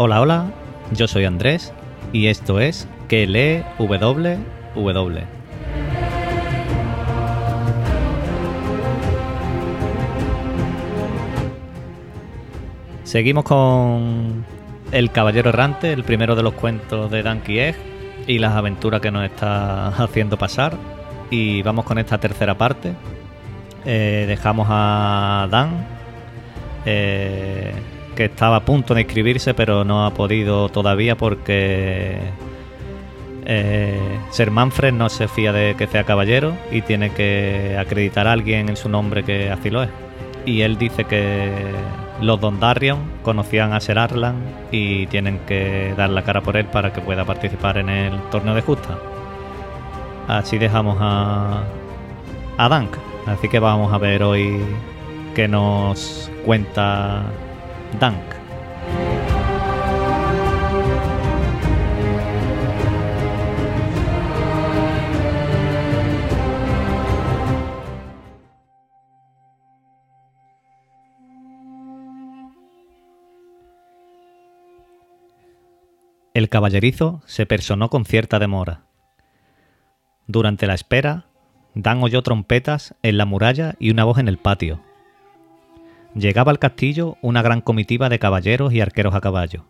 Hola, hola, yo soy Andrés y esto es que lee WW. Seguimos con El Caballero Errante, el primero de los cuentos de Dan Egg y las aventuras que nos está haciendo pasar. Y vamos con esta tercera parte. Eh, dejamos a Dan, eh, que estaba a punto de inscribirse, pero no ha podido todavía porque eh, Ser Manfred no se fía de que sea caballero y tiene que acreditar a alguien en su nombre que así lo es. Y él dice que los Dondarion conocían a Ser Arlan y tienen que dar la cara por él para que pueda participar en el torneo de justa. Así dejamos a, a Dank. Así que vamos a ver hoy qué nos cuenta Dank. El caballerizo se personó con cierta demora. Durante la espera, Dan oyó trompetas en la muralla y una voz en el patio. Llegaba al castillo una gran comitiva de caballeros y arqueros a caballo,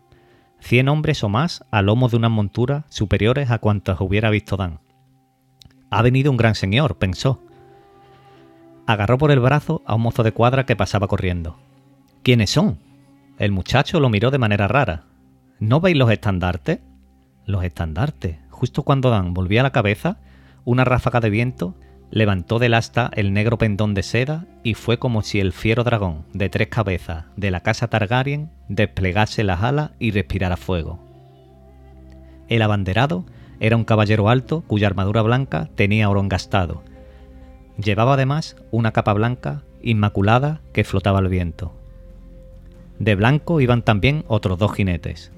cien hombres o más a lomos de unas monturas superiores a cuantas hubiera visto Dan. Ha venido un gran señor, pensó. Agarró por el brazo a un mozo de cuadra que pasaba corriendo. ¿Quiénes son? El muchacho lo miró de manera rara. ¿No veis los estandartes? Los estandartes. Justo cuando Dan volvía la cabeza, una ráfaga de viento levantó del asta el negro pendón de seda y fue como si el fiero dragón de tres cabezas de la casa Targaryen desplegase las alas y respirara fuego. El abanderado era un caballero alto cuya armadura blanca tenía oro engastado. Llevaba además una capa blanca inmaculada que flotaba al viento. De blanco iban también otros dos jinetes,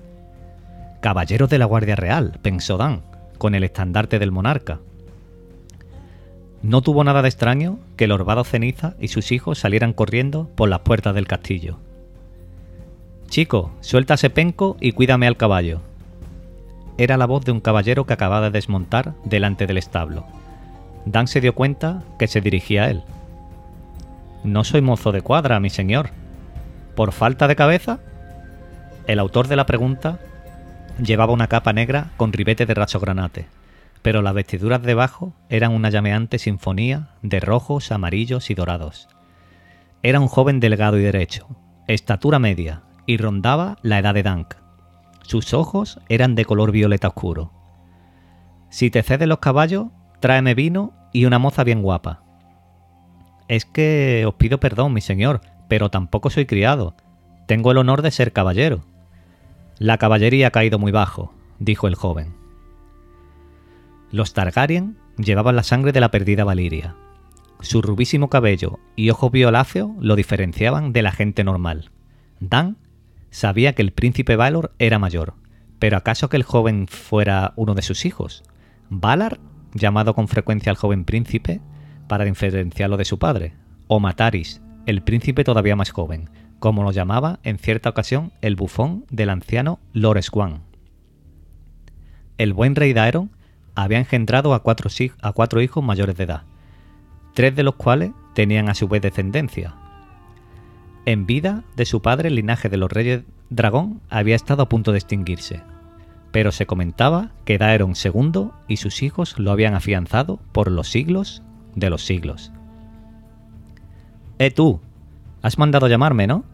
Caballeros de la Guardia Real, pensó Dan, con el estandarte del monarca. No tuvo nada de extraño que el orbado Ceniza y sus hijos salieran corriendo por las puertas del castillo. Chico, suelta ese penco y cuídame al caballo. Era la voz de un caballero que acababa de desmontar delante del establo. Dan se dio cuenta que se dirigía a él. No soy mozo de cuadra, mi señor. ¿Por falta de cabeza? El autor de la pregunta Llevaba una capa negra con ribete de racho granate, pero las vestiduras debajo eran una llameante sinfonía de rojos, amarillos y dorados. Era un joven delgado y derecho, estatura media, y rondaba la edad de Dank. Sus ojos eran de color violeta oscuro. Si te ceden los caballos, tráeme vino y una moza bien guapa. Es que os pido perdón, mi señor, pero tampoco soy criado. Tengo el honor de ser caballero. La caballería ha caído muy bajo, dijo el joven. Los Targaryen llevaban la sangre de la perdida Valiria. Su rubísimo cabello y ojos violáceos lo diferenciaban de la gente normal. Dan sabía que el príncipe Valor era mayor, pero ¿acaso que el joven fuera uno de sus hijos? ¿Valar, llamado con frecuencia al joven príncipe, para diferenciarlo de su padre? ¿O Mataris, el príncipe todavía más joven, como lo llamaba en cierta ocasión el bufón del anciano Lord Swan. El buen rey Daeron había engendrado a cuatro, hijos mayores de edad, tres de los cuales tenían a su vez descendencia. En vida de su padre el linaje de los reyes dragón había estado a punto de extinguirse, pero se comentaba que Daeron II y sus hijos lo habían afianzado por los siglos de los siglos. ¡Eh tú! Has mandado llamarme, ¿no?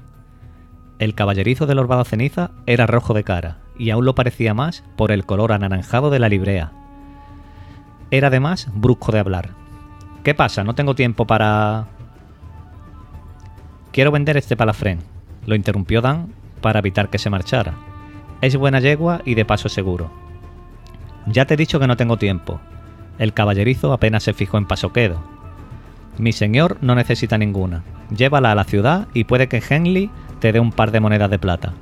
El caballerizo del Orbado Ceniza era rojo de cara, y aún lo parecía más por el color anaranjado de la librea. Era además brusco de hablar. ¿Qué pasa? No tengo tiempo para... Quiero vender este palafrén, lo interrumpió Dan para evitar que se marchara. Es buena yegua y de paso seguro. Ya te he dicho que no tengo tiempo. El caballerizo apenas se fijó en Pasoquedo. Mi señor no necesita ninguna. Llévala a la ciudad y puede que Henley te dé un par de monedas de plata.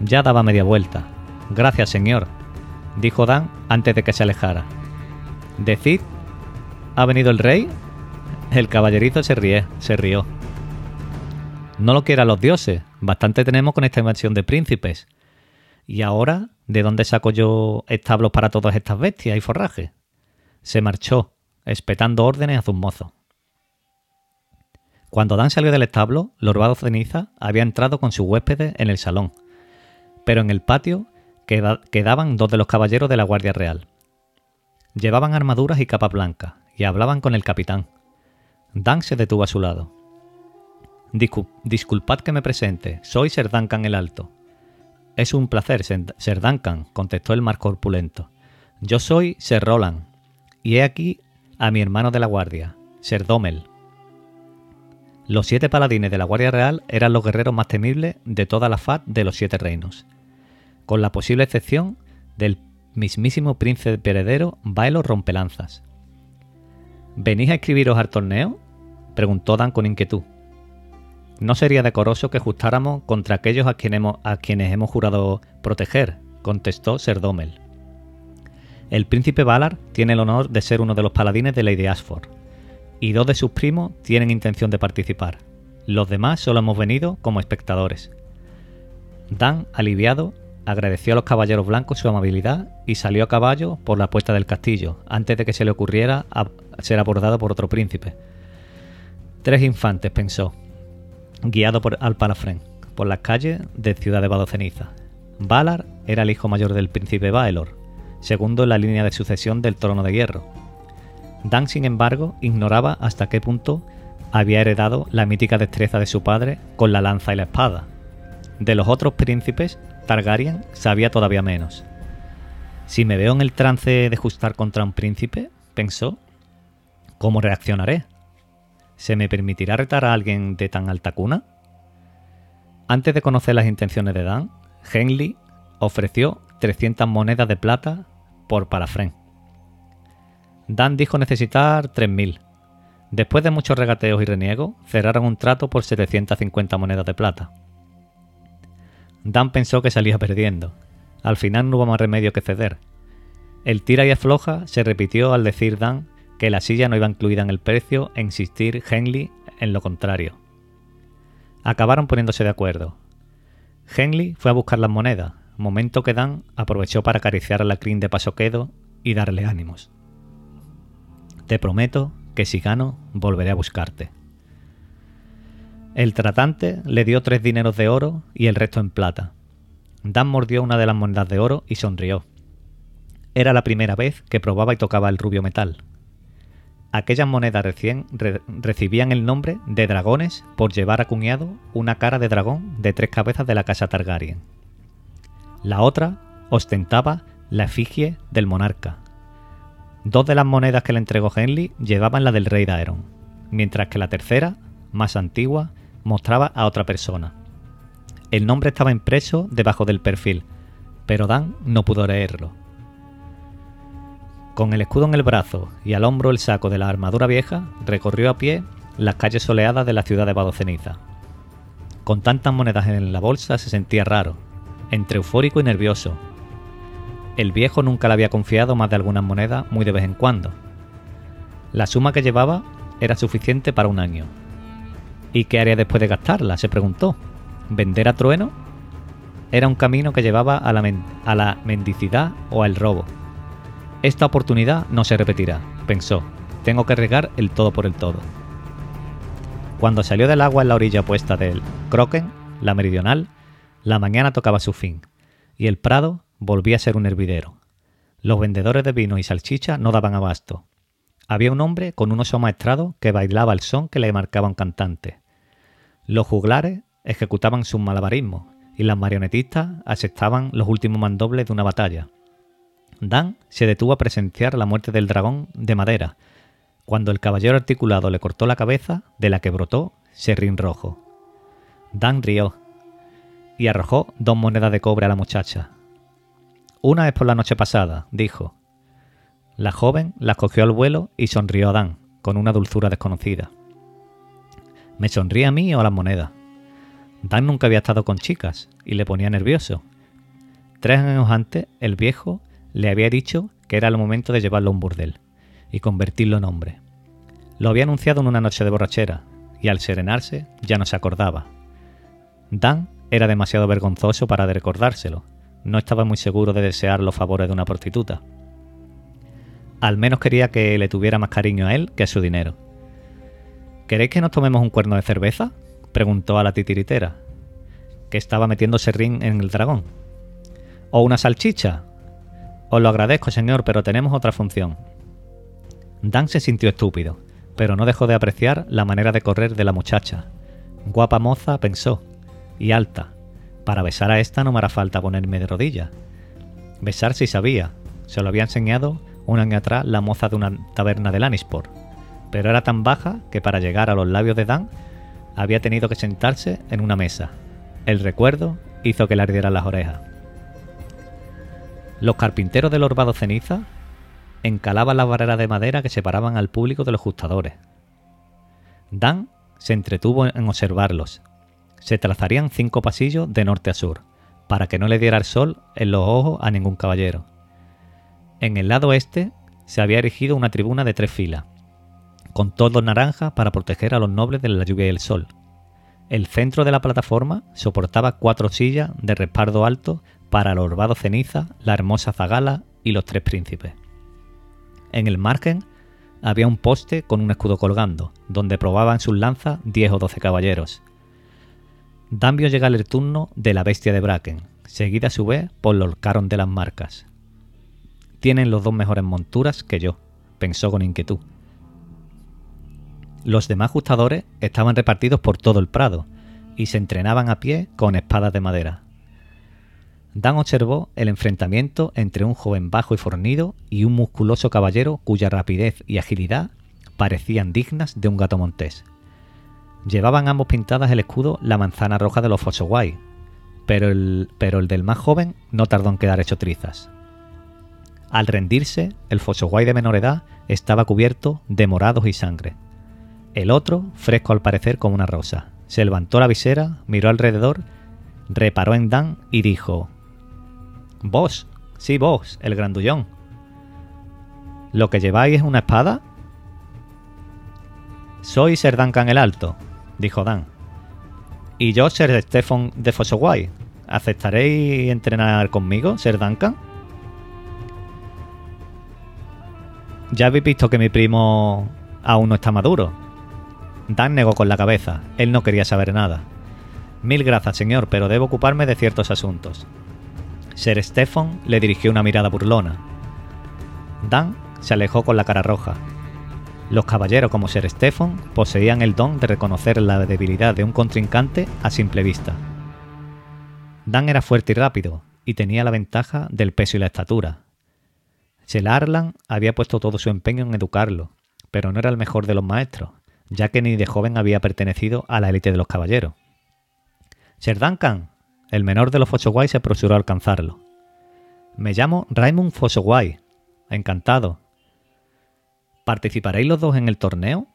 Ya daba media vuelta. Gracias, señor, dijo Dan antes de que se alejara. ¿Decid? ¿Ha venido el rey? El caballerizo se ríe, se rió. No lo quieran los dioses, bastante tenemos con esta invasión de príncipes. ¿Y ahora de dónde saco yo establos para todas estas bestias y forraje? Se marchó, espetando órdenes a sus mozos. Cuando Dan salió del establo, Lorbado Ceniza había entrado con sus huéspedes en el salón, pero en el patio quedaban dos de los caballeros de la Guardia Real. Llevaban armaduras y capas blancas y hablaban con el capitán. Dan se detuvo a su lado. disculpad que me presente, soy Sir Duncan el Alto. Es un placer, Sir Duncan, contestó el mar corpulento. Yo soy Sir Roland, y he aquí a mi hermano de la guardia, Sir Domel. Los siete paladines de la Guardia Real eran los guerreros más temibles de toda la faz de los siete reinos, con la posible excepción del mismísimo príncipe heredero Baelo Rompelanzas. ¿Venís a escribiros al torneo? preguntó Dan con inquietud. No sería decoroso que ajustáramos contra aquellos a, quienes hemos jurado proteger, contestó Ser Domel. El príncipe Valar tiene el honor de ser uno de los paladines de Lady Ashford y dos de sus primos tienen intención de participar. Los demás solo hemos venido como espectadores. Dan, aliviado, agradeció a los caballeros blancos su amabilidad y salió a caballo por la puerta del castillo, antes de que se le ocurriera ser abordado por otro príncipe. Tres infantes, pensó, guiado por Alpalafren, por las calles de Ciudad de Badoceniza. Valar era el hijo mayor del príncipe Baelor, segundo en la línea de sucesión del trono de hierro, Dan, sin embargo, ignoraba hasta qué punto había heredado la mítica destreza de su padre con la lanza y la espada. De los otros príncipes, Targaryen sabía todavía menos. Si me veo en el trance de ajustar contra un príncipe, pensó, ¿cómo reaccionaré? ¿Se me permitirá retar a alguien de tan alta cuna? Antes de conocer las intenciones de Dan, Henley ofreció 300 monedas de plata por Parafren. Dan dijo necesitar 3.000. Después de muchos regateos y reniegos, cerraron un trato por 750 monedas de plata. Dan pensó que salía perdiendo. Al final no hubo más remedio que ceder. El tira y afloja se repitió al decir Dan que la silla no iba incluida en el precio e insistir Henley en lo contrario. Acabaron poniéndose de acuerdo. Henley fue a buscar las monedas, momento que Dan aprovechó para acariciar a la crin de pasoquedo y darle ánimos. Te prometo que si gano, volveré a buscarte. El tratante le dio tres dineros de oro y el resto en plata. Dan mordió una de las monedas de oro y sonrió. Era la primera vez que probaba y tocaba el rubio metal. Aquellas monedas recién recibían el nombre de dragones por llevar acuñado una cara de dragón de tres cabezas de la casa Targaryen. La otra ostentaba la efigie del monarca, Dos de las monedas que le entregó Henley llevaban la del rey Daeron, mientras que la tercera, más antigua, mostraba a otra persona. El nombre estaba impreso debajo del perfil, pero Dan no pudo leerlo. Con el escudo en el brazo y al hombro el saco de la armadura vieja, recorrió a pie las calles soleadas de la ciudad de Badoceniza. Con tantas monedas en la bolsa se sentía raro, entre eufórico y nervioso, el viejo nunca le había confiado más de algunas monedas muy de vez en cuando. La suma que llevaba era suficiente para un año. ¿Y qué haría después de gastarla? se preguntó. ¿Vender a trueno? Era un camino que llevaba a la, mendicidad o al robo. Esta oportunidad no se repetirá, pensó. Tengo que regar el todo por el todo. Cuando salió del agua en la orilla opuesta del Croken, la meridional, la mañana tocaba su fin, y el prado volvía a ser un hervidero. Los vendedores de vino y salchicha no daban abasto. Había un hombre con un oso maestrado que bailaba el son que le marcaba un cantante. Los juglares ejecutaban sus malabarismos y las marionetistas aceptaban los últimos mandobles de una batalla. Dan se detuvo a presenciar la muerte del dragón de madera, cuando el caballero articulado le cortó la cabeza, de la que brotó serrín rojo. Dan rió y arrojó dos monedas de cobre a la muchacha, una es por la noche pasada, dijo. La joven las cogió al vuelo y sonrió a Dan, con una dulzura desconocida. ¿Me sonríe a mí o a las monedas? Dan nunca había estado con chicas y le ponía nervioso. Tres años antes, el viejo le había dicho que era el momento de llevarlo a un burdel y convertirlo en hombre. Lo había anunciado en una noche de borrachera y al serenarse ya no se acordaba. Dan era demasiado vergonzoso para recordárselo, no estaba muy seguro de desear los favores de una prostituta. Al menos quería que le tuviera más cariño a él que a su dinero. ¿Queréis que nos tomemos un cuerno de cerveza? preguntó a la titiritera, que estaba metiéndose ring en el dragón. ¿O una salchicha? Os lo agradezco, señor, pero tenemos otra función. Dan se sintió estúpido, pero no dejó de apreciar la manera de correr de la muchacha. Guapa moza, pensó, y alta. Para besar a esta no me hará falta ponerme de rodillas. Besar sí sabía, se lo había enseñado un año atrás la moza de una taberna de Lannisport, pero era tan baja que para llegar a los labios de Dan había tenido que sentarse en una mesa. El recuerdo hizo que le ardieran las orejas. Los carpinteros del Orbado Ceniza encalaban las barreras de madera que separaban al público de los ajustadores. Dan se entretuvo en observarlos. Se trazarían cinco pasillos de norte a sur, para que no le diera el sol en los ojos a ningún caballero. En el lado este se había erigido una tribuna de tres filas, con todo naranja para proteger a los nobles de la lluvia y el sol. El centro de la plataforma soportaba cuatro sillas de respaldo alto para el orbado ceniza, la hermosa zagala y los tres príncipes. En el margen había un poste con un escudo colgando, donde probaban sus lanzas diez o doce caballeros. Dan vio llegar el turno de la bestia de Bracken, seguida a su vez por los caron de las marcas. Tienen los dos mejores monturas que yo, pensó con inquietud. Los demás ajustadores estaban repartidos por todo el prado y se entrenaban a pie con espadas de madera. Dan observó el enfrentamiento entre un joven bajo y fornido y un musculoso caballero cuya rapidez y agilidad parecían dignas de un gato montés. Llevaban ambos pintadas el escudo la manzana roja de los Fossoway, pero el, pero el del más joven no tardó en quedar hecho trizas. Al rendirse, el Fossoway de menor edad estaba cubierto de morados y sangre. El otro, fresco al parecer como una rosa, se levantó la visera, miró alrededor, reparó en Dan y dijo Vos, sí, vos, el grandullón. ¿Lo que lleváis es una espada? Soy Ser Duncan el Alto, dijo Dan. Y yo, Ser Stephen de Fossoway. ¿Aceptaréis entrenar conmigo, Ser Duncan? Ya habéis visto que mi primo aún no está maduro. Dan negó con la cabeza. Él no quería saber nada. Mil gracias, señor, pero debo ocuparme de ciertos asuntos. Ser Stefan le dirigió una mirada burlona. Dan se alejó con la cara roja. Los caballeros como Ser Stefan poseían el don de reconocer la debilidad de un contrincante a simple vista. Dan era fuerte y rápido, y tenía la ventaja del peso y la estatura. Shela Arlan había puesto todo su empeño en educarlo, pero no era el mejor de los maestros, ya que ni de joven había pertenecido a la élite de los caballeros. Ser Duncan, el menor de los Fossoway se apresuró a alcanzarlo. Me llamo Raymond Fossoway. Encantado. ¿Participaréis los dos en el torneo?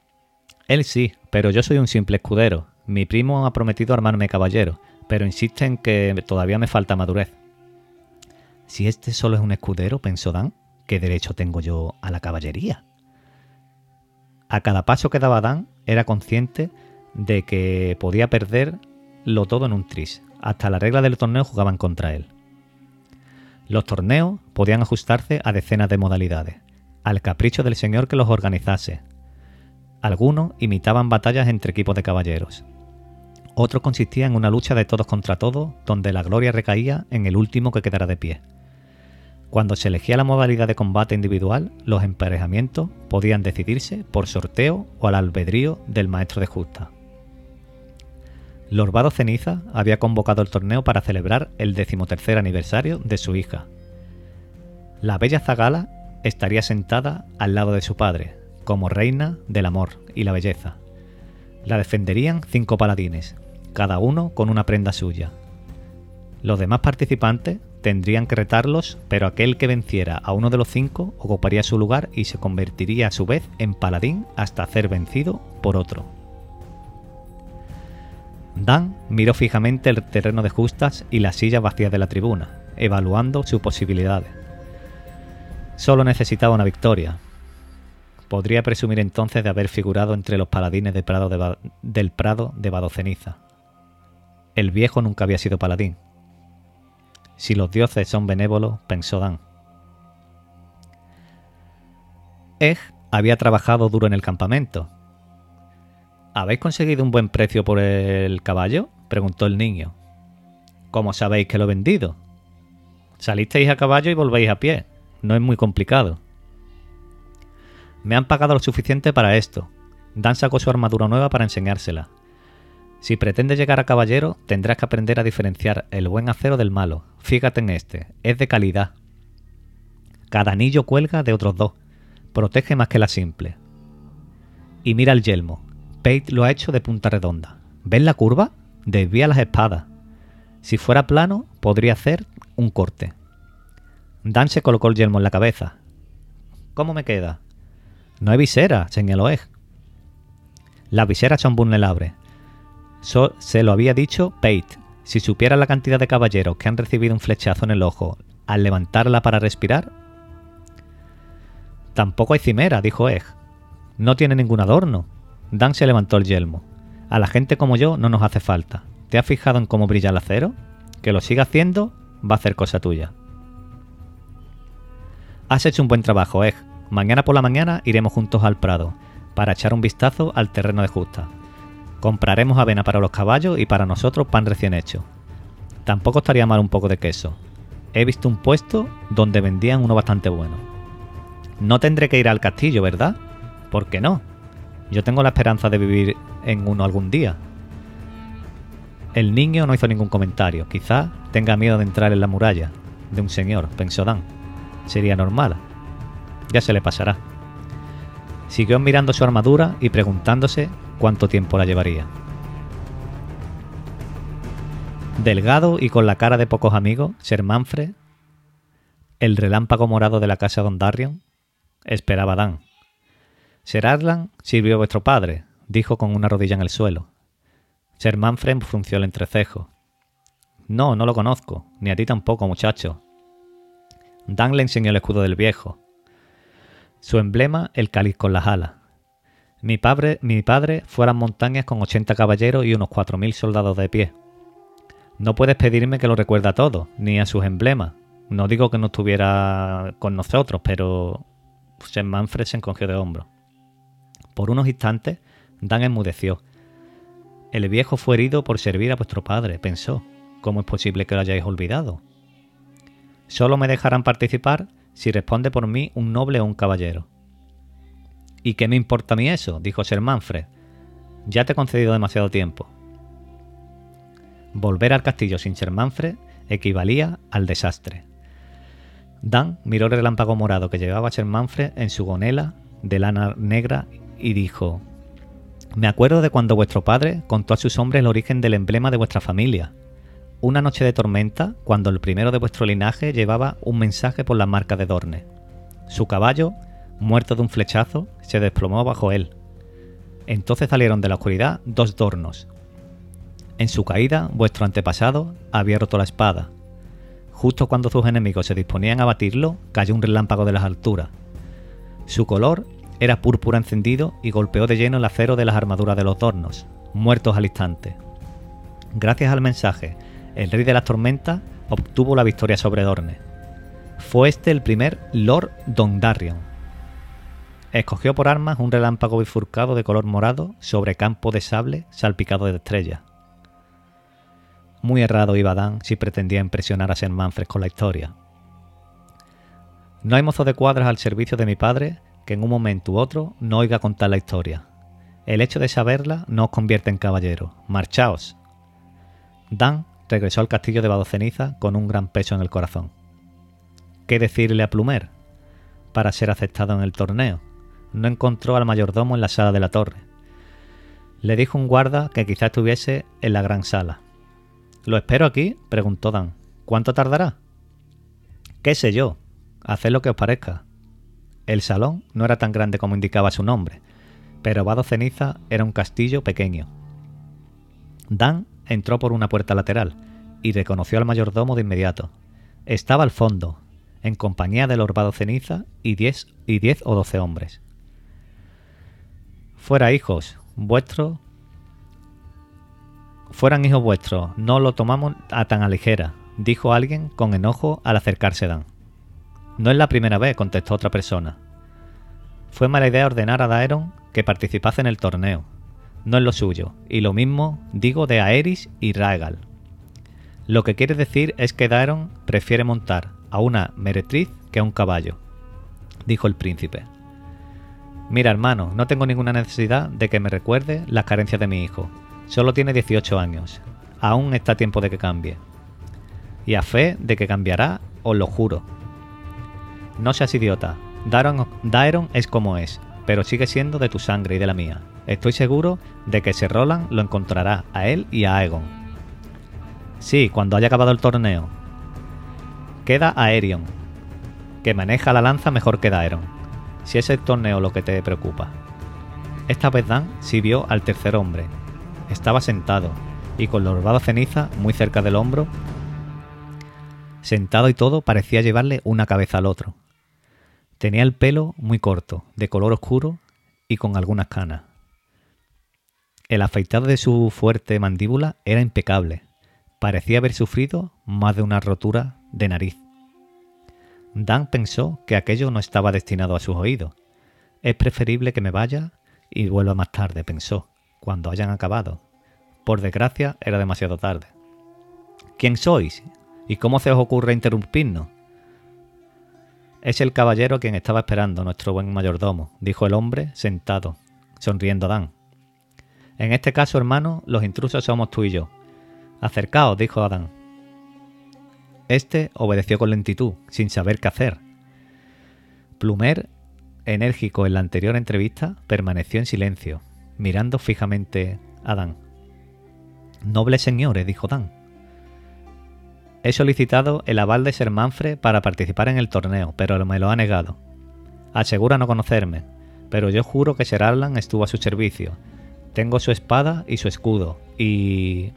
Él sí, pero yo soy un simple escudero. Mi primo ha prometido armarme caballero, pero insiste en que todavía me falta madurez. Si este solo es un escudero, pensó Dan, ¿qué derecho tengo yo a la caballería? A cada paso que daba Dan era consciente de que podía perderlo todo en un tris, hasta la regla del torneo jugaban contra él. Los torneos podían ajustarse a decenas de modalidades, al capricho del señor que los organizase. Algunos imitaban batallas entre equipos de caballeros. Otros consistían en una lucha de todos contra todos, donde la gloria recaía en el último que quedara de pie. Cuando se elegía la modalidad de combate individual, los emparejamientos podían decidirse por sorteo o al albedrío del maestro de justa. Lorbado Ceniza había convocado el torneo para celebrar el decimotercer aniversario de su hija. La bella Zagala estaría sentada al lado de su padre, como reina del amor y la belleza. La defenderían cinco paladines, cada uno con una prenda suya. Los demás participantes tendrían que retarlos, pero aquel que venciera a uno de los cinco ocuparía su lugar y se convertiría a su vez en paladín hasta ser vencido por otro. Dan miró fijamente el terreno de justas y las sillas vacías de la tribuna, evaluando sus posibilidades. Solo necesitaba una victoria. Podría presumir entonces de haber figurado entre los paladines del Prado de Badoceniza. El viejo nunca había sido paladín. Si los dioses son benévolos, pensó Dan. Egg había trabajado duro en el campamento. ¿Habéis conseguido un buen precio por el caballo? preguntó el niño. ¿Cómo sabéis que lo he vendido? Salisteis a caballo y volvéis a pie. No es muy complicado. Me han pagado lo suficiente para esto. Dan sacó su armadura nueva para enseñársela. Si pretendes llegar a caballero, tendrás que aprender a diferenciar el buen acero del malo. Fíjate en este, es de calidad. Cada anillo cuelga de otros dos. Protege más que la simple. Y mira el yelmo. Pate lo ha hecho de punta redonda. ¿Ves la curva? Desvía las espadas. Si fuera plano, podría hacer un corte. Dan se colocó el yelmo en la cabeza. ¿Cómo me queda? No hay visera, señaló Egg. Las viseras son vulnerables. Se lo había dicho Pate. Si supiera la cantidad de caballeros que han recibido un flechazo en el ojo al levantarla para respirar. Tampoco hay cimera, dijo Egg. No tiene ningún adorno. Dan se levantó el yelmo. A la gente como yo no nos hace falta. ¿Te has fijado en cómo brilla el acero? Que lo siga haciendo va a hacer cosa tuya. Has hecho un buen trabajo, Egg. Mañana por la mañana iremos juntos al Prado, para echar un vistazo al terreno de justa. Compraremos avena para los caballos y para nosotros pan recién hecho. Tampoco estaría mal un poco de queso. He visto un puesto donde vendían uno bastante bueno. No tendré que ir al castillo, ¿verdad? ¿Por qué no? Yo tengo la esperanza de vivir en uno algún día. El niño no hizo ningún comentario. Quizá tenga miedo de entrar en la muralla de un señor, pensó Dan. Sería normal. Ya se le pasará. Siguió mirando su armadura y preguntándose cuánto tiempo la llevaría. Delgado y con la cara de pocos amigos, Sir Manfred, el relámpago morado de la casa Dondarrion, esperaba Dan. Ser Arlan sirvió a vuestro padre, dijo con una rodilla en el suelo. Ser Manfred frunció el entrecejo. No, no lo conozco, ni a ti tampoco, muchacho. Dan le enseñó el escudo del viejo. Su emblema, el cáliz con las alas. Mi padre, mi padre fue a las montañas con 80 caballeros y unos 4.000 soldados de pie. No puedes pedirme que lo recuerde a todo, ni a sus emblemas. No digo que no estuviera con nosotros, pero Sir Manfred se encogió de hombros. Por unos instantes, Dan enmudeció. El viejo fue herido por servir a vuestro padre, pensó. ¿Cómo es posible que lo hayáis olvidado? Solo me dejarán participar si responde por mí un noble o un caballero. ¿Y qué me importa a mí eso? dijo Sir Manfred. Ya te he concedido demasiado tiempo. Volver al castillo sin Ser Manfred equivalía al desastre. Dan miró el relámpago morado que llevaba Ser Manfred en su gonela de lana negra y dijo: Me acuerdo de cuando vuestro padre contó a sus hombres el origen del emblema de vuestra familia una noche de tormenta, cuando el primero de vuestro linaje llevaba un mensaje por la marca de Dorne. Su caballo, muerto de un flechazo, se desplomó bajo él. Entonces salieron de la oscuridad dos dornos. En su caída, vuestro antepasado había roto la espada. Justo cuando sus enemigos se disponían a batirlo, cayó un relámpago de las alturas. Su color era púrpura encendido y golpeó de lleno el acero de las armaduras de los dornos, muertos al instante. Gracias al mensaje el rey de las tormentas obtuvo la victoria sobre Dorne. Fue este el primer Lord Dondarrion. Escogió por armas un relámpago bifurcado de color morado sobre campo de sable salpicado de estrellas. Muy errado iba Dan si pretendía impresionar a Ser Manfred con la historia. No hay mozo de cuadras al servicio de mi padre que en un momento u otro no oiga contar la historia. El hecho de saberla no os convierte en caballero. Marchaos. Dan regresó al castillo de Badoceniza con un gran peso en el corazón. ¿Qué decirle a Plumer? Para ser aceptado en el torneo. No encontró al mayordomo en la sala de la torre. Le dijo un guarda que quizá estuviese en la gran sala. ¿Lo espero aquí? preguntó Dan. ¿Cuánto tardará? ¿Qué sé yo? Haced lo que os parezca. El salón no era tan grande como indicaba su nombre, pero Vado Ceniza era un castillo pequeño. Dan entró por una puerta lateral y reconoció al mayordomo de inmediato. Estaba al fondo, en compañía del Orbado Ceniza y diez, y diez o doce hombres. Fuera hijos, vuestros. Fueran hijos vuestros, no lo tomamos a tan a dijo alguien con enojo al acercarse Dan. No es la primera vez, contestó otra persona. Fue mala idea ordenar a Daeron que participase en el torneo. No es lo suyo, y lo mismo digo de Aeris y Raegal. Lo que quiere decir es que Daeron prefiere montar a una meretriz que a un caballo, dijo el príncipe. Mira, hermano, no tengo ninguna necesidad de que me recuerde las carencias de mi hijo. Solo tiene 18 años. Aún está tiempo de que cambie. Y a fe de que cambiará, os lo juro. No seas idiota. Daeron, es como es, pero sigue siendo de tu sangre y de la mía. Estoy seguro de que ese Roland lo encontrará a él y a Aegon. Sí, cuando haya acabado el torneo. Queda Aerion, que maneja la lanza mejor que Daeron, si es el torneo lo que te preocupa. Esta vez Dan sí vio al tercer hombre. Estaba sentado, y con la ceniza muy cerca del hombro, sentado y todo parecía llevarle una cabeza al otro. Tenía el pelo muy corto, de color oscuro y con algunas canas. El afeitado de su fuerte mandíbula era impecable. Parecía haber sufrido más de una rotura de nariz. Dan pensó que aquello no estaba destinado a sus oídos. Es preferible que me vaya y vuelva más tarde, pensó, cuando hayan acabado. Por desgracia, era demasiado tarde. ¿Quién sois? ¿Y cómo se os ocurre interrumpirnos? Es el caballero quien estaba esperando nuestro buen mayordomo, dijo el hombre, sentado, sonriendo a Dan. En este caso, hermano, los intrusos somos tú y yo. Acercaos, dijo Adán. Este obedeció con lentitud, sin saber qué hacer. Plumer, enérgico en la anterior entrevista, permaneció en silencio, mirando fijamente a Dan. Nobles señores, dijo Dan, He solicitado el aval de Ser Manfred para participar en el torneo, pero me lo ha negado. Asegura no conocerme, pero yo juro que Ser Arlan estuvo a su servicio. Tengo su espada y su escudo, y...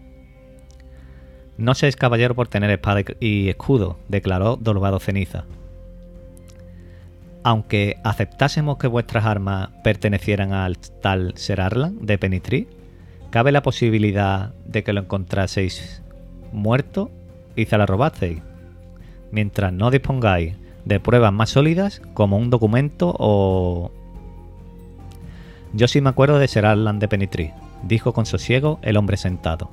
No se es caballero por tener espada y escudo, declaró Dolvado Ceniza. Aunque aceptásemos que vuestras armas pertenecieran al tal Ser Arlan de Penitri, ¿cabe la posibilidad de que lo encontraseis muerto y se la robasteis, mientras no dispongáis de pruebas más sólidas como un documento o... Yo sí me acuerdo de ser Arlan de Penitri, dijo con sosiego el hombre sentado.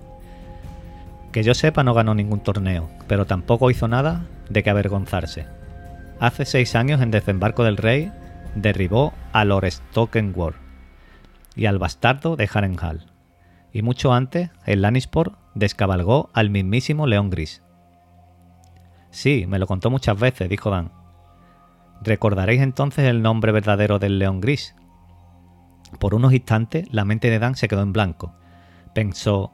Que yo sepa no ganó ningún torneo, pero tampoco hizo nada de que avergonzarse. Hace seis años en Desembarco del Rey derribó a Lord Stokenworth y al bastardo de Harrenhal. Y mucho antes, en Lannisport descabalgó al mismísimo León Gris. Sí, me lo contó muchas veces, dijo Dan. ¿Recordaréis entonces el nombre verdadero del león gris? Por unos instantes la mente de Dan se quedó en blanco. Pensó,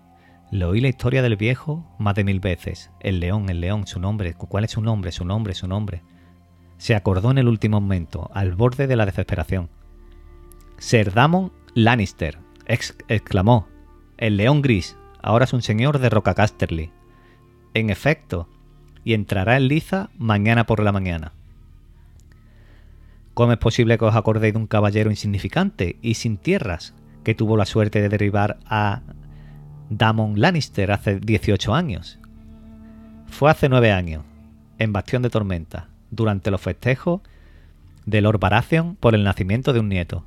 le oí la historia del viejo más de mil veces. El león, el león, su nombre, ¿cuál es su nombre, su nombre, su nombre? Se acordó en el último momento, al borde de la desesperación. Ser Damon Lannister, exclamó. El león gris, ahora es un señor de Rocacasterly. En efecto, y entrará en liza mañana por la mañana. ¿Cómo es posible que os acordéis de un caballero insignificante y sin tierras que tuvo la suerte de derribar a Damon Lannister hace 18 años? Fue hace nueve años, en Bastión de Tormenta, durante los festejos de Lord Baratheon por el nacimiento de un nieto.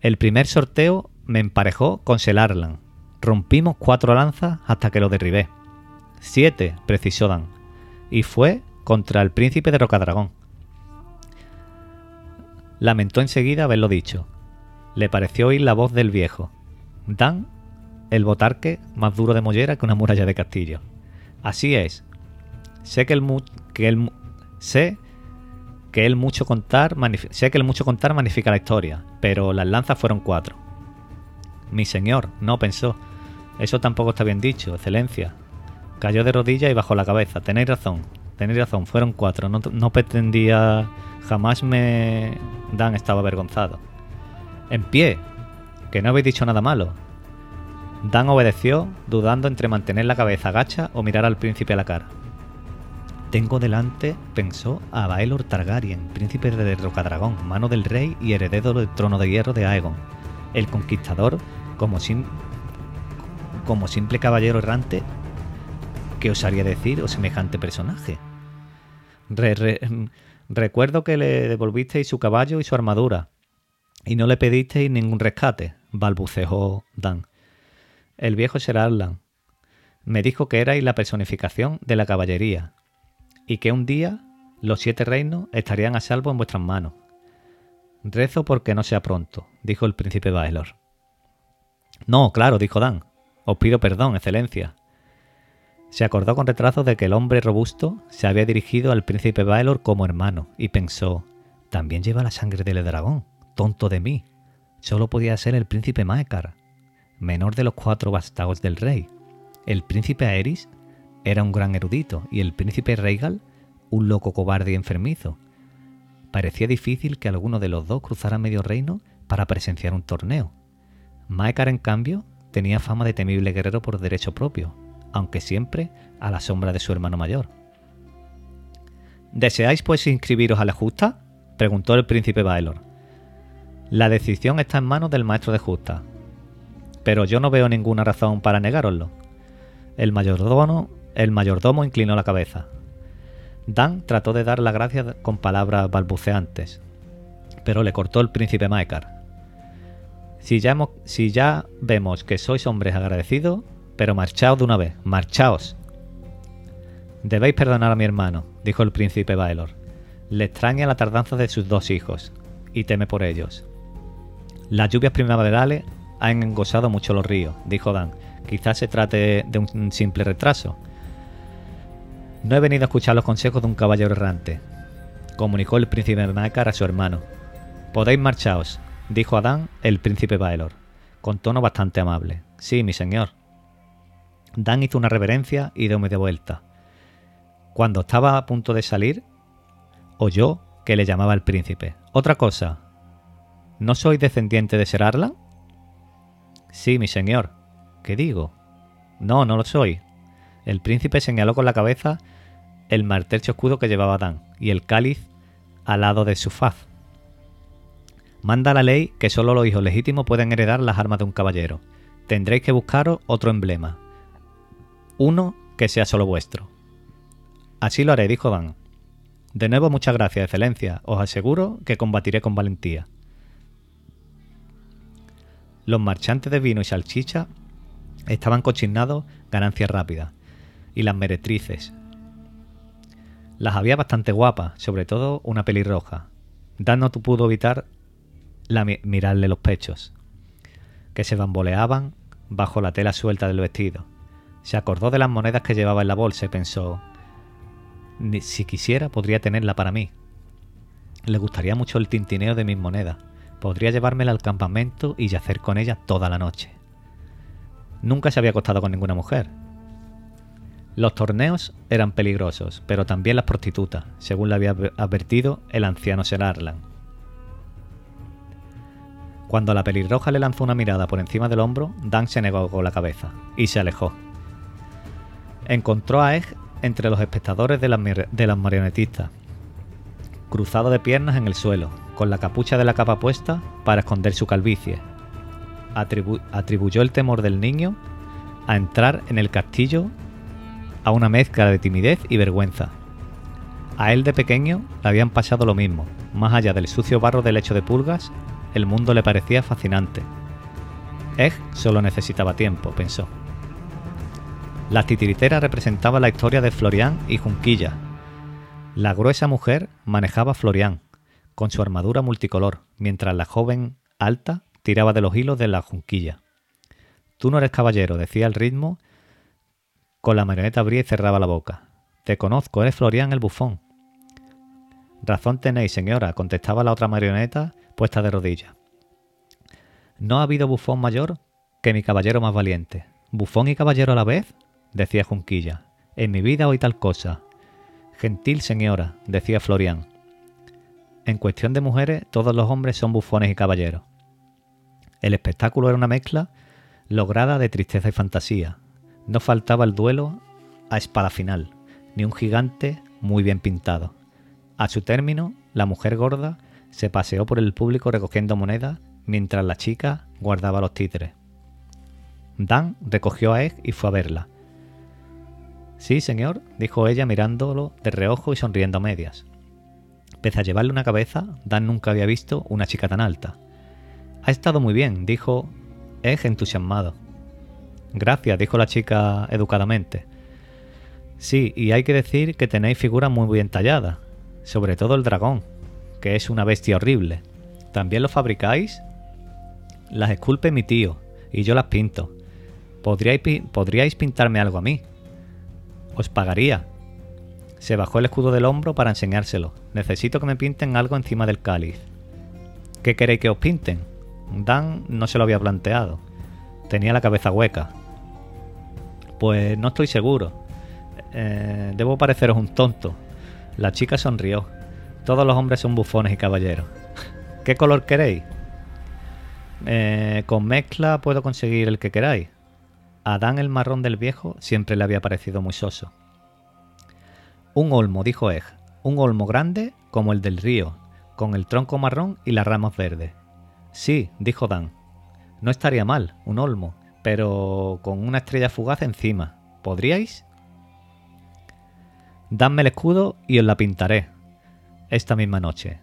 El primer sorteo me emparejó con Selarlan. Rompimos cuatro lanzas hasta que lo derribé. Siete, precisó Dan. Y fue contra el príncipe de Rocadragón. Lamentó enseguida haberlo dicho. Le pareció oír la voz del viejo. Dan, el botarque más duro de mollera que una muralla de castillo. Así es. Sé que el, que el sé que el mucho contar sé que el mucho contar magnifica la historia, pero las lanzas fueron cuatro. Mi señor, no pensó. Eso tampoco está bien dicho, excelencia. Cayó de rodillas y bajó la cabeza. Tenéis razón, tenéis razón, fueron cuatro. No, pretendía. Jamás me. Dan estaba avergonzado. En pie, que no habéis dicho nada malo. Dan obedeció, dudando entre mantener la cabeza agacha o mirar al príncipe a la cara. Tengo delante, pensó, a Baelor Targaryen, príncipe de Rocadragón, mano del rey y heredero del trono de hierro de Aegon. El conquistador, como, como simple caballero errante, ¿Qué osaría decir o semejante personaje? recuerdo que le devolvisteis su caballo y su armadura, y no le pedisteis ningún rescate, balbuceó Dan. El viejo Sir Arlan me dijo que erais la personificación de la caballería, y que un día los siete reinos estarían a salvo en vuestras manos. Rezo porque no sea pronto, dijo el príncipe Baelor. No, claro, dijo Dan. Os pido perdón, excelencia. Se acordó con retraso de que el hombre robusto se había dirigido al príncipe Baelor como hermano y pensó, también lleva la sangre del dragón, tonto de mí. Solo podía ser el príncipe Maekar, menor de los cuatro bastados del rey. El príncipe Aeris era un gran erudito y el príncipe Reigal un loco cobarde y enfermizo. Parecía difícil que alguno de los dos cruzara medio reino para presenciar un torneo. Maekar, en cambio, tenía fama de temible guerrero por derecho propio, aunque siempre a la sombra de su hermano mayor. ¿Deseáis pues inscribiros a la justa? preguntó el príncipe Baelor. La decisión está en manos del maestro de justa, pero yo no veo ninguna razón para negároslo. El mayordomo, el mayordomo inclinó la cabeza. Dan trató de dar la gracia con palabras balbuceantes, pero le cortó el príncipe Maekar. Si ya, si ya vemos que sois hombres agradecidos, pero marchaos de una vez, marchaos. Debéis perdonar a mi hermano, dijo el príncipe Baelor. Le extraña la tardanza de sus dos hijos, y teme por ellos. Las lluvias primaverales han engosado mucho los ríos, dijo Dan. Quizás se trate de un simple retraso. No he venido a escuchar los consejos de un caballero errante, comunicó el príncipe Maekar a su hermano. Podéis marchaos, dijo Adán el príncipe Baelor, con tono bastante amable. Sí, mi señor, Dan hizo una reverencia y dio media vuelta. Cuando estaba a punto de salir, oyó que le llamaba el príncipe. Otra cosa. ¿No soy descendiente de Ser Arlan? Sí, mi señor. ¿Qué digo? No, no lo soy. El príncipe señaló con la cabeza el martelcho escudo que llevaba Dan y el cáliz al lado de su faz. Manda la ley que solo los hijos legítimos pueden heredar las armas de un caballero. Tendréis que buscaros otro emblema, uno que sea solo vuestro. Así lo haré, dijo Dan. De nuevo muchas gracias, excelencia. Os aseguro que combatiré con valentía. Los marchantes de vino y salchicha estaban cochinados ganancias rápidas, y las meretrices. Las había bastante guapas, sobre todo una pelirroja. Dan no pudo evitar la mirarle los pechos, que se bamboleaban bajo la tela suelta del vestido se acordó de las monedas que llevaba en la bolsa y pensó, si quisiera podría tenerla para mí. Le gustaría mucho el tintineo de mis monedas. Podría llevármela al campamento y yacer con ella toda la noche. Nunca se había acostado con ninguna mujer. Los torneos eran peligrosos, pero también las prostitutas, según le había advertido el anciano Sir Arlan. Cuando la pelirroja le lanzó una mirada por encima del hombro, Dan se negó con la cabeza y se alejó encontró a Egg entre los espectadores de las, marionetistas, cruzado de piernas en el suelo, con la capucha de la capa puesta para esconder su calvicie. atribuyó el temor del niño a entrar en el castillo a una mezcla de timidez y vergüenza. A él de pequeño le habían pasado lo mismo. Más allá del sucio barro del lecho de pulgas, el mundo le parecía fascinante. Egg solo necesitaba tiempo, pensó. La titiritera representaba la historia de Florian y Junquilla. La gruesa mujer manejaba Florian, con su armadura multicolor, mientras la joven alta tiraba de los hilos de la Junquilla. Tú no eres caballero, decía el ritmo, con la marioneta abría y cerraba la boca. Te conozco, eres Florian el bufón. Razón tenéis, señora, contestaba la otra marioneta puesta de rodillas. No ha habido bufón mayor que mi caballero más valiente. ¿Bufón y caballero a la vez? decía Junquilla. En mi vida oí tal cosa. Gentil señora, decía Florian. En cuestión de mujeres, todos los hombres son bufones y caballeros. El espectáculo era una mezcla lograda de tristeza y fantasía. No faltaba el duelo a espada final, ni un gigante muy bien pintado. A su término, la mujer gorda se paseó por el público recogiendo monedas mientras la chica guardaba los títeres. Dan recogió a Egg y fue a verla. Sí, señor, dijo ella mirándolo de reojo y sonriendo a medias. Pese a llevarle una cabeza, Dan nunca había visto una chica tan alta. Ha estado muy bien, dijo Egg entusiasmado. Gracias, dijo la chica educadamente. Sí, y hay que decir que tenéis figuras muy bien talladas, sobre todo el dragón, que es una bestia horrible. ¿También lo fabricáis? Las esculpe mi tío, y yo las pinto. ¿Podríais, ¿Podríais pintarme algo a mí? Os pagaría. Se bajó el escudo del hombro para enseñárselo. Necesito que me pinten algo encima del cáliz. ¿Qué queréis que os pinten? Dan no se lo había planteado. Tenía la cabeza hueca. Pues no estoy seguro. Eh, debo pareceros un tonto. La chica sonrió. Todos los hombres son bufones y caballeros. ¿Qué color queréis? Eh, con mezcla puedo conseguir el que queráis. A Dan el marrón del viejo siempre le había parecido muy soso. Un olmo, dijo Egg. Un olmo grande como el del río, con el tronco marrón y las ramas verdes. Sí, dijo Dan. No estaría mal, un olmo, pero con una estrella fugaz encima. ¿Podríais? Dadme el escudo y os la pintaré. Esta misma noche.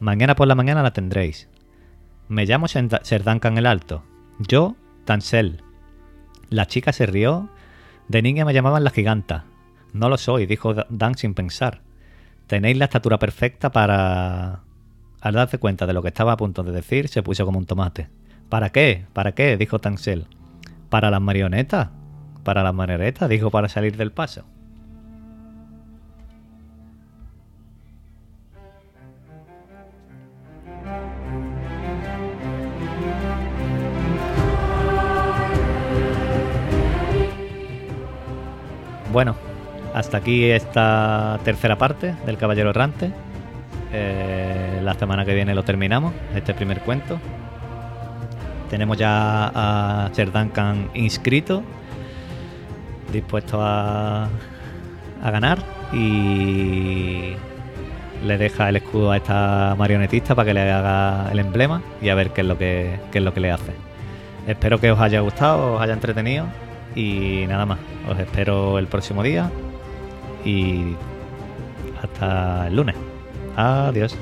Mañana por la mañana la tendréis. Me llamo Ser Duncan el Alto. Yo, Tansel. La chica se rió. De niña me llamaban la giganta. No lo soy, dijo Dan sin pensar. Tenéis la estatura perfecta para... Al darse cuenta de lo que estaba a punto de decir, se puso como un tomate. ¿Para qué? ¿Para qué? dijo Tansel. ¿Para las marionetas? ¿Para las marionetas? dijo para salir del paso. Bueno, hasta aquí esta tercera parte del Caballero Errante. Eh, la semana que viene lo terminamos, este primer cuento. Tenemos ya a Sir inscrito, dispuesto a, a ganar y le deja el escudo a esta marionetista para que le haga el emblema y a ver qué es lo que, qué es lo que le hace. Espero que os haya gustado, os haya entretenido y nada más. Os espero el próximo día y hasta el lunes. Adiós.